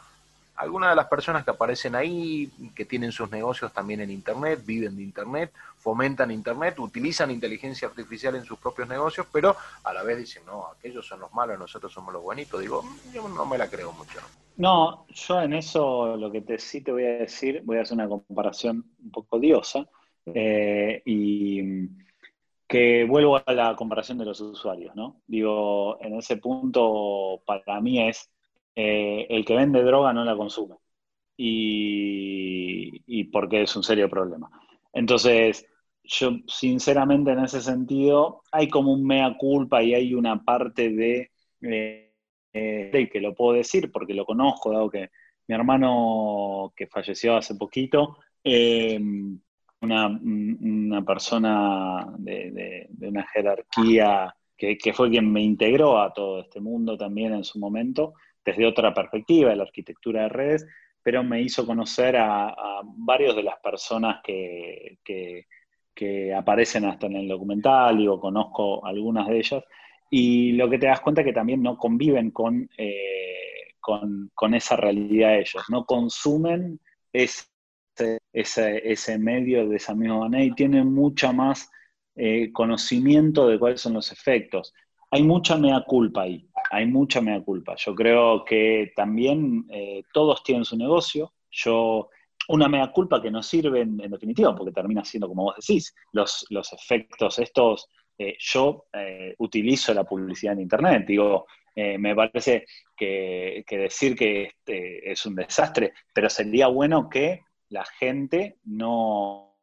algunas de las personas que aparecen ahí, que tienen sus negocios también en Internet, viven de Internet, fomentan Internet, utilizan inteligencia artificial en sus propios negocios, pero a la vez dicen, no, aquellos son los malos, nosotros somos los buenitos. Digo, yo no me la creo mucho. No, yo en eso lo que sí te voy a decir, voy a hacer una comparación un poco odiosa, eh, y que vuelvo a la comparación de los usuarios, ¿no? Digo, en ese punto para mí es eh, el que vende droga no la consume. Y, porque es un serio problema. Entonces, yo sinceramente en ese sentido hay como un mea culpa y hay una parte de, eh, eh, que lo puedo decir porque lo conozco, dado que mi hermano que falleció hace poquito, una, persona de, una jerarquía que, que, fue quien me integró a todo este mundo también en su momento, desde otra perspectiva de la arquitectura de redes, pero me hizo conocer a, a varios de las personas que, aparecen hasta en el documental, digo, conozco algunas de ellas, y lo que te das cuenta es que también no conviven con, eh, con, esa realidad ellos, no consumen ese, ese, medio de esa misma manera y tienen mucha más eh, conocimiento de cuáles son los efectos. Hay mucha mea culpa ahí hay mucha mea culpa. Yo creo que también eh, todos tienen su negocio. Yo, una mea culpa que no sirve en, definitiva, porque termina siendo, como vos decís, los, los efectos estos. Eh, yo eh, utilizo la publicidad en Internet, digo, me parece que, decir que este es un desastre, pero sería bueno que la gente no,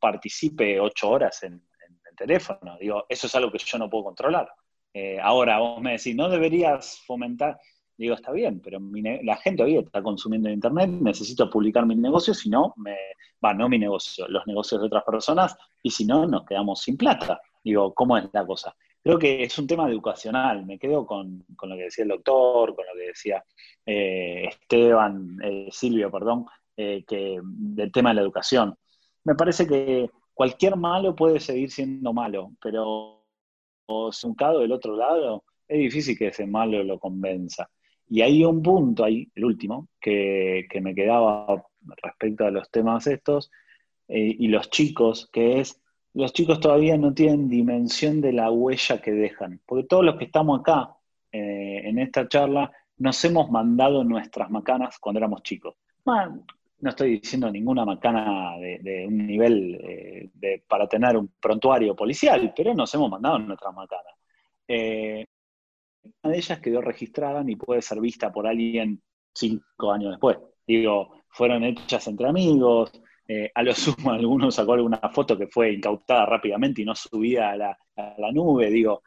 participe ocho horas en, en teléfono. Digo, eso es algo que yo no puedo controlar. Eh, ahora vos me decís, no deberías fomentar. Digo, está bien, pero la gente hoy está consumiendo en Internet, necesito publicar mi negocio, si no, me, va, no mi negocio, los negocios de otras personas, y si no, nos quedamos sin plata. Digo, ¿cómo es la cosa? Creo que es un tema educacional, me quedo con, lo que decía el doctor, con lo que decía eh, Esteban, eh, Silvio, perdón, que, del tema de la educación. Me parece que cualquier malo puede seguir siendo malo, pero o del otro lado, es difícil que ese malo lo convenza. Y hay un punto ahí, el último, que, me quedaba respecto a los temas estos, eh, y los chicos, que es, los chicos todavía no tienen dimensión de la huella que dejan, porque todos los que estamos acá eh, en esta charla nos hemos mandado nuestras macanas cuando éramos chicos no estoy diciendo ninguna macana de, un nivel eh, para tener un prontuario policial, pero nos hemos mandado nuestras macanas. Eh, una de ellas quedó registrada ni puede ser vista por alguien cinco años después. Digo, fueron hechas entre amigos, eh, a lo sumo alguno sacó alguna foto que fue incautada rápidamente y no subida a la, nube. Digo,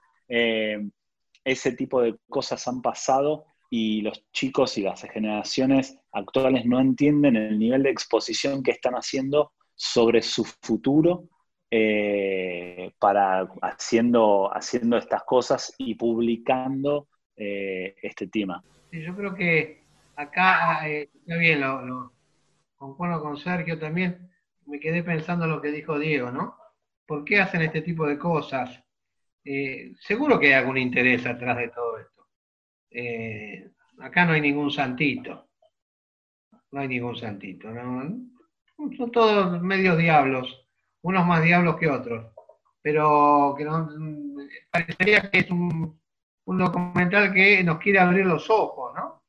ese tipo de cosas han pasado y los chicos y las generaciones actuales no entienden el nivel de exposición que están haciendo sobre su futuro eh, para haciendo, haciendo estas cosas y publicando eh, este tema. Yo creo que acá, ah, eh, está bien, lo, concuerdo con Sergio también, me quedé pensando lo que dijo Diego, ¿no? ¿Por qué hacen este tipo de cosas? seguro que hay algún interés atrás de todo esto. Acá no hay ningún santito. No hay ningún santito. Son todos medios diablos unos más diablos que otros, pero que parecería que es un, documental que nos quiere abrir los ojos, ¿no?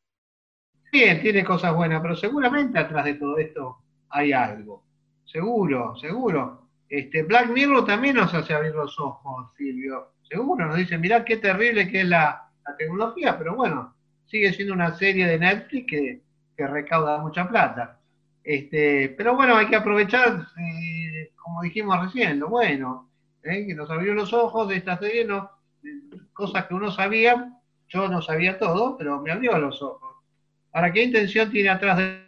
Bien, tiene cosas buenas, pero seguramente atrás de todo esto hay algo. Seguro, seguro. Este, Black Mirror también nos hace abrir los ojos, Silvio. Seguro, nos dice, mirá qué terrible que es la, tecnología, pero bueno, sigue siendo una serie de Netflix que, que recauda mucha plata. Este, pero bueno, hay que aprovechar, eh, como dijimos recién, lo bueno, eh, que nos abrió los ojos de esta serie, no, cosas que uno sabía, yo no sabía todo, pero me abrió los ojos. Ahora, ¿qué intención tiene atrás de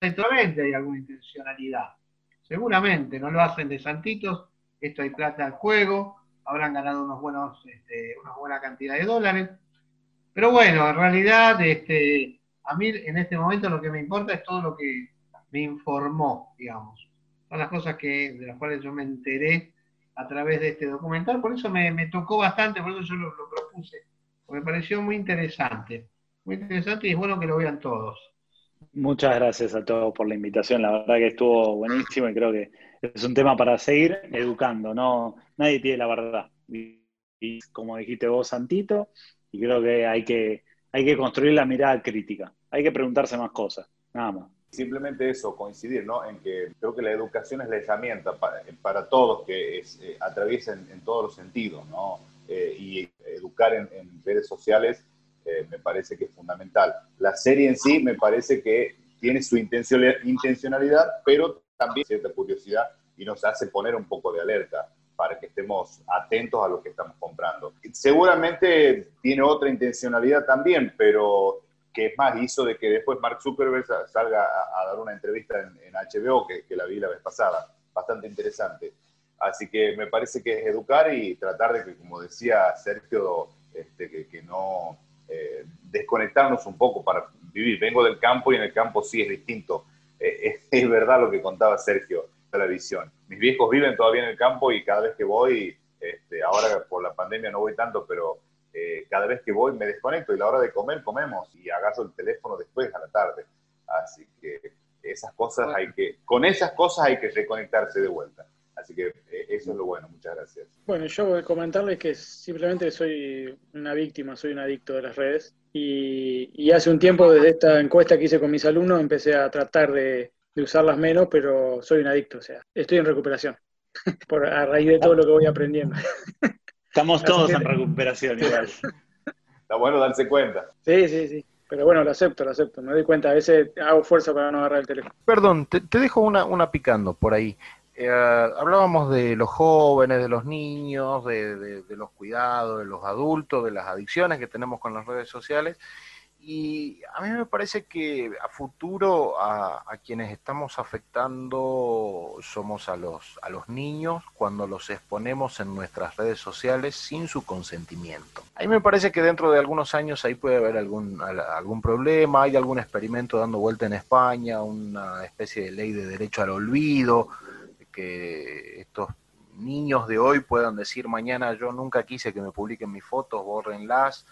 esto? Hay alguna intencionalidad. Seguramente, no lo hacen de santitos, esto hay plata al juego, habrán ganado unos buenos, este, una buena cantidad de dólares. Pero bueno, en realidad, este, a mí en este momento lo que me importa es todo lo que me informó, digamos. Son las cosas que, de las cuales yo me enteré a través de este documental, por eso me, tocó bastante, por eso yo lo, propuse, porque me pareció muy interesante, muy interesante y es bueno que lo vean todos. Muchas gracias a todos por la invitación, la verdad que estuvo buenísimo y creo que es un tema para seguir educando, no nadie pide la verdad. Y, como dijiste vos, Santito, y creo que hay que hay que construir la mirada crítica, hay que preguntarse más cosas, nada más simplemente eso, coincidir ¿no? en que creo que la educación es la herramienta para, para todos que es, eh, atraviesen en todos los sentidos, ¿no? Eh, y educar en, redes sociales eh, me parece que es fundamental. La serie en sí me parece que tiene su intencionalidad, pero también cierta curiosidad y nos hace poner un poco de alerta para que estemos atentos a lo que estamos comprando. Seguramente tiene otra intencionalidad también, pero que es más, hizo de que después Mark Zuckerberg salga a, dar una entrevista en, HBO, que, la vi la vez pasada, bastante interesante. Así que me parece que es educar y tratar de que, como decía Sergio, este, que, no eh, desconectarnos un poco para vivir. Vengo del campo y en el campo sí es distinto. Eh, es, verdad lo que contaba Sergio de la visión. Mis viejos viven todavía en el campo y cada vez que voy, este, ahora por la pandemia no voy tanto, pero eh, cada vez que voy me desconecto y la hora de comer comemos y agarro el teléfono después a la tarde. Así que esas cosas hay que, con esas cosas hay que reconectarse de vuelta. Así que eh, eso es lo bueno, muchas gracias. Bueno, yo voy a comentarles que simplemente soy una víctima, soy un adicto de las redes y, hace un tiempo desde esta encuesta que hice con mis alumnos empecé a tratar de, usarlas menos, pero soy un adicto, o sea, estoy en recuperación por, a raíz de todo lo que voy aprendiendo. Estamos todos en recuperación igual. Está bueno darse cuenta. Sí, sí, sí. Pero bueno, lo acepto, lo acepto. Me doy cuenta, a veces hago fuerza para no agarrar el teléfono. Perdón, te, dejo una, una picando por ahí. Eh, hablábamos de los jóvenes, de los niños, de, de, los cuidados, de los adultos, de las adicciones que tenemos con las redes sociales. Y a mí me parece que a futuro a, quienes estamos afectando somos a los, a los niños cuando los exponemos en nuestras redes sociales sin su consentimiento. A mí me parece que dentro de algunos años ahí puede haber algún, algún problema, hay algún experimento dando vuelta en España, una especie de ley de derecho al olvido, que estos niños de hoy puedan decir mañana yo nunca quise que me publiquen mis fotos, bórrenlas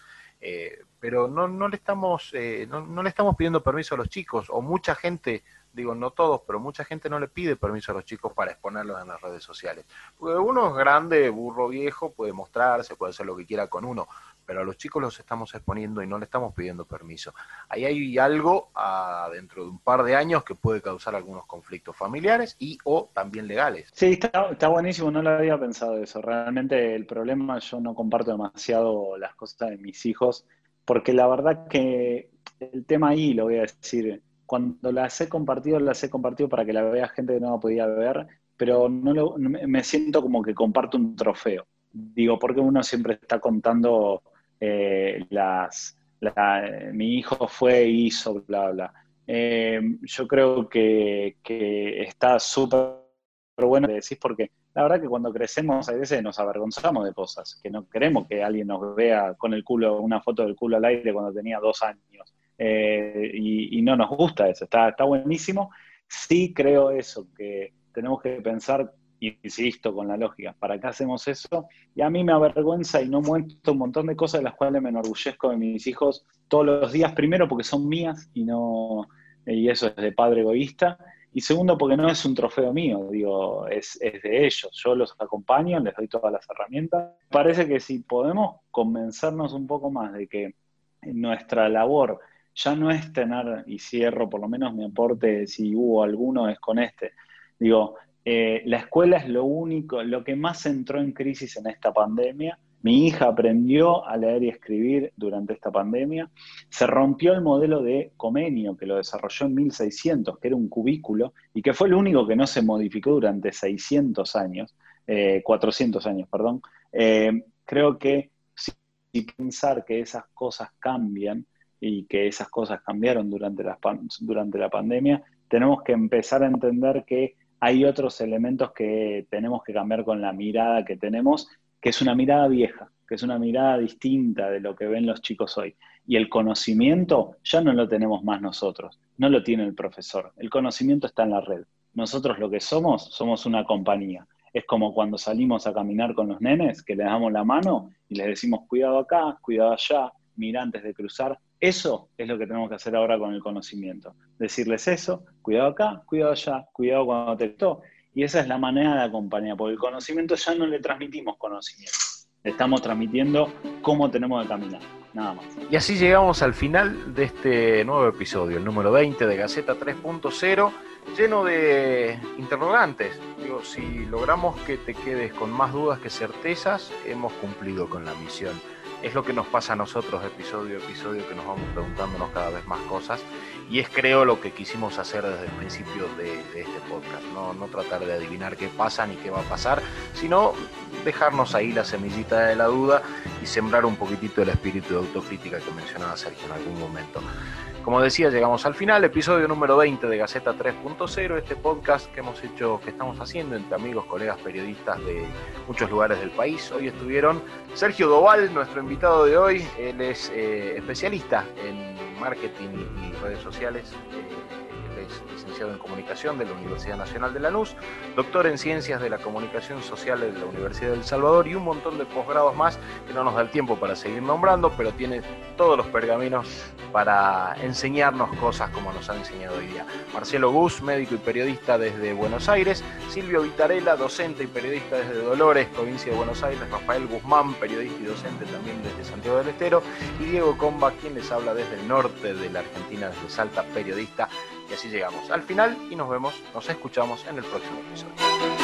eh, pero no, no le estamos eh, no, le estamos pidiendo permiso a los chicos o mucha gente digo no todos pero mucha gente no le pide permiso a los chicos para exponerlos en las redes sociales. Porque uno es grande burro viejo puede mostrarse puede hacer lo que quiera con uno pero a los chicos los estamos exponiendo y no le estamos pidiendo permiso. Ahí hay algo ah, dentro de un par de años que puede causar algunos conflictos familiares y o también legales. Sí, está, está buenísimo, no lo había pensado eso. Realmente el problema, yo no comparto demasiado las cosas de mis hijos, porque la verdad que el tema ahí, lo voy a decir, cuando las he compartido, las he compartido para que la vea gente que no podía ver, pero no me siento como que comparto un trofeo. Digo, porque uno siempre está contando eh, las, mi hijo fue, hizo, bla, bla. Eh, yo creo que, está súper bueno de decir porque la verdad que cuando crecemos a veces nos avergonzamos de cosas, que no queremos que alguien nos vea con el culo, una foto del culo al aire cuando tenía dos años. Eh, y, no nos gusta eso, está, está buenísimo. Sí creo eso, que tenemos que pensar insisto con la lógica, ¿para qué hacemos eso? Y a mí me avergüenza y no muestro un montón de cosas de las cuales me enorgullezco de mis hijos todos los días, primero porque son mías y no y eso es de padre egoísta, y segundo porque no es un trofeo mío, digo, es, es de ellos, yo los acompaño, les doy todas las herramientas. Parece que si podemos convencernos un poco más de que nuestra labor ya no es tener, y cierro por lo menos mi aporte, si hubo alguno, es con este, digo, eh, la escuela es lo único, lo que más entró en crisis en esta pandemia. Mi hija aprendió a leer y escribir durante esta pandemia. Se rompió el modelo de comenio que lo desarrolló en 1600, que era un cubículo, y que fue el único que no se modificó durante 600 años, 400 eh, años, perdón. Eh, creo que si, pensar que esas cosas cambian y que esas cosas cambiaron durante la pandemia, tenemos que empezar a entender que hay otros elementos que tenemos que cambiar con la mirada que tenemos, que es una mirada vieja, que es una mirada distinta de lo que ven los chicos hoy. Y el conocimiento ya no lo tenemos más nosotros, no lo tiene el profesor. El conocimiento está en la red. Nosotros lo que somos, somos una compañía. Es como cuando salimos a caminar con los nenes, que les damos la mano y les decimos cuidado acá, cuidado allá, mira antes de cruzar. Eso es lo que tenemos que hacer ahora con el conocimiento. Decirles eso, cuidado acá, cuidado allá, cuidado cuando te gustó. Y esa es la manera de acompañar, porque el conocimiento ya no le transmitimos conocimiento. Le estamos transmitiendo cómo tenemos que caminar, nada más. Y así llegamos al final de este nuevo episodio, el número 20 de Gaceta 3.0, lleno de interrogantes. Digo, si logramos que te quedes con más dudas que certezas, hemos cumplido con la misión es lo que nos pasa a nosotros episodio a episodio, que nos vamos preguntándonos cada vez más cosas. Y es creo lo que quisimos hacer desde el principio de, este podcast. ¿no? no tratar de adivinar qué pasa ni qué va a pasar, sino dejarnos ahí la semillita de la duda y sembrar un poquitito el espíritu de autocrítica que mencionaba Sergio en algún momento. Como decía, llegamos al final, episodio número 20 de Gaceta 3.0, este podcast que hemos hecho, que estamos haciendo entre amigos, colegas periodistas de muchos lugares del país. Hoy estuvieron Sergio Doval, nuestro invitado de hoy. Él es eh, especialista en marketing y redes sociales. Eh, licenciado en Comunicación de la Universidad Nacional de Lanús, doctor en Ciencias de la Comunicación Social de la Universidad del Salvador y un montón de posgrados más que no nos da el tiempo para seguir nombrando, pero tiene todos los pergaminos para enseñarnos cosas como nos ha enseñado hoy día. Marcelo Gus, médico y periodista desde Buenos Aires, Silvio Vitarella, docente y periodista desde Dolores, provincia de Buenos Aires, Rafael Guzmán, periodista y docente también desde Santiago del Estero, y Diego Comba, quien les habla desde el norte de la Argentina, desde Salta, periodista. Y así llegamos al final y nos vemos, nos escuchamos en el próximo episodio.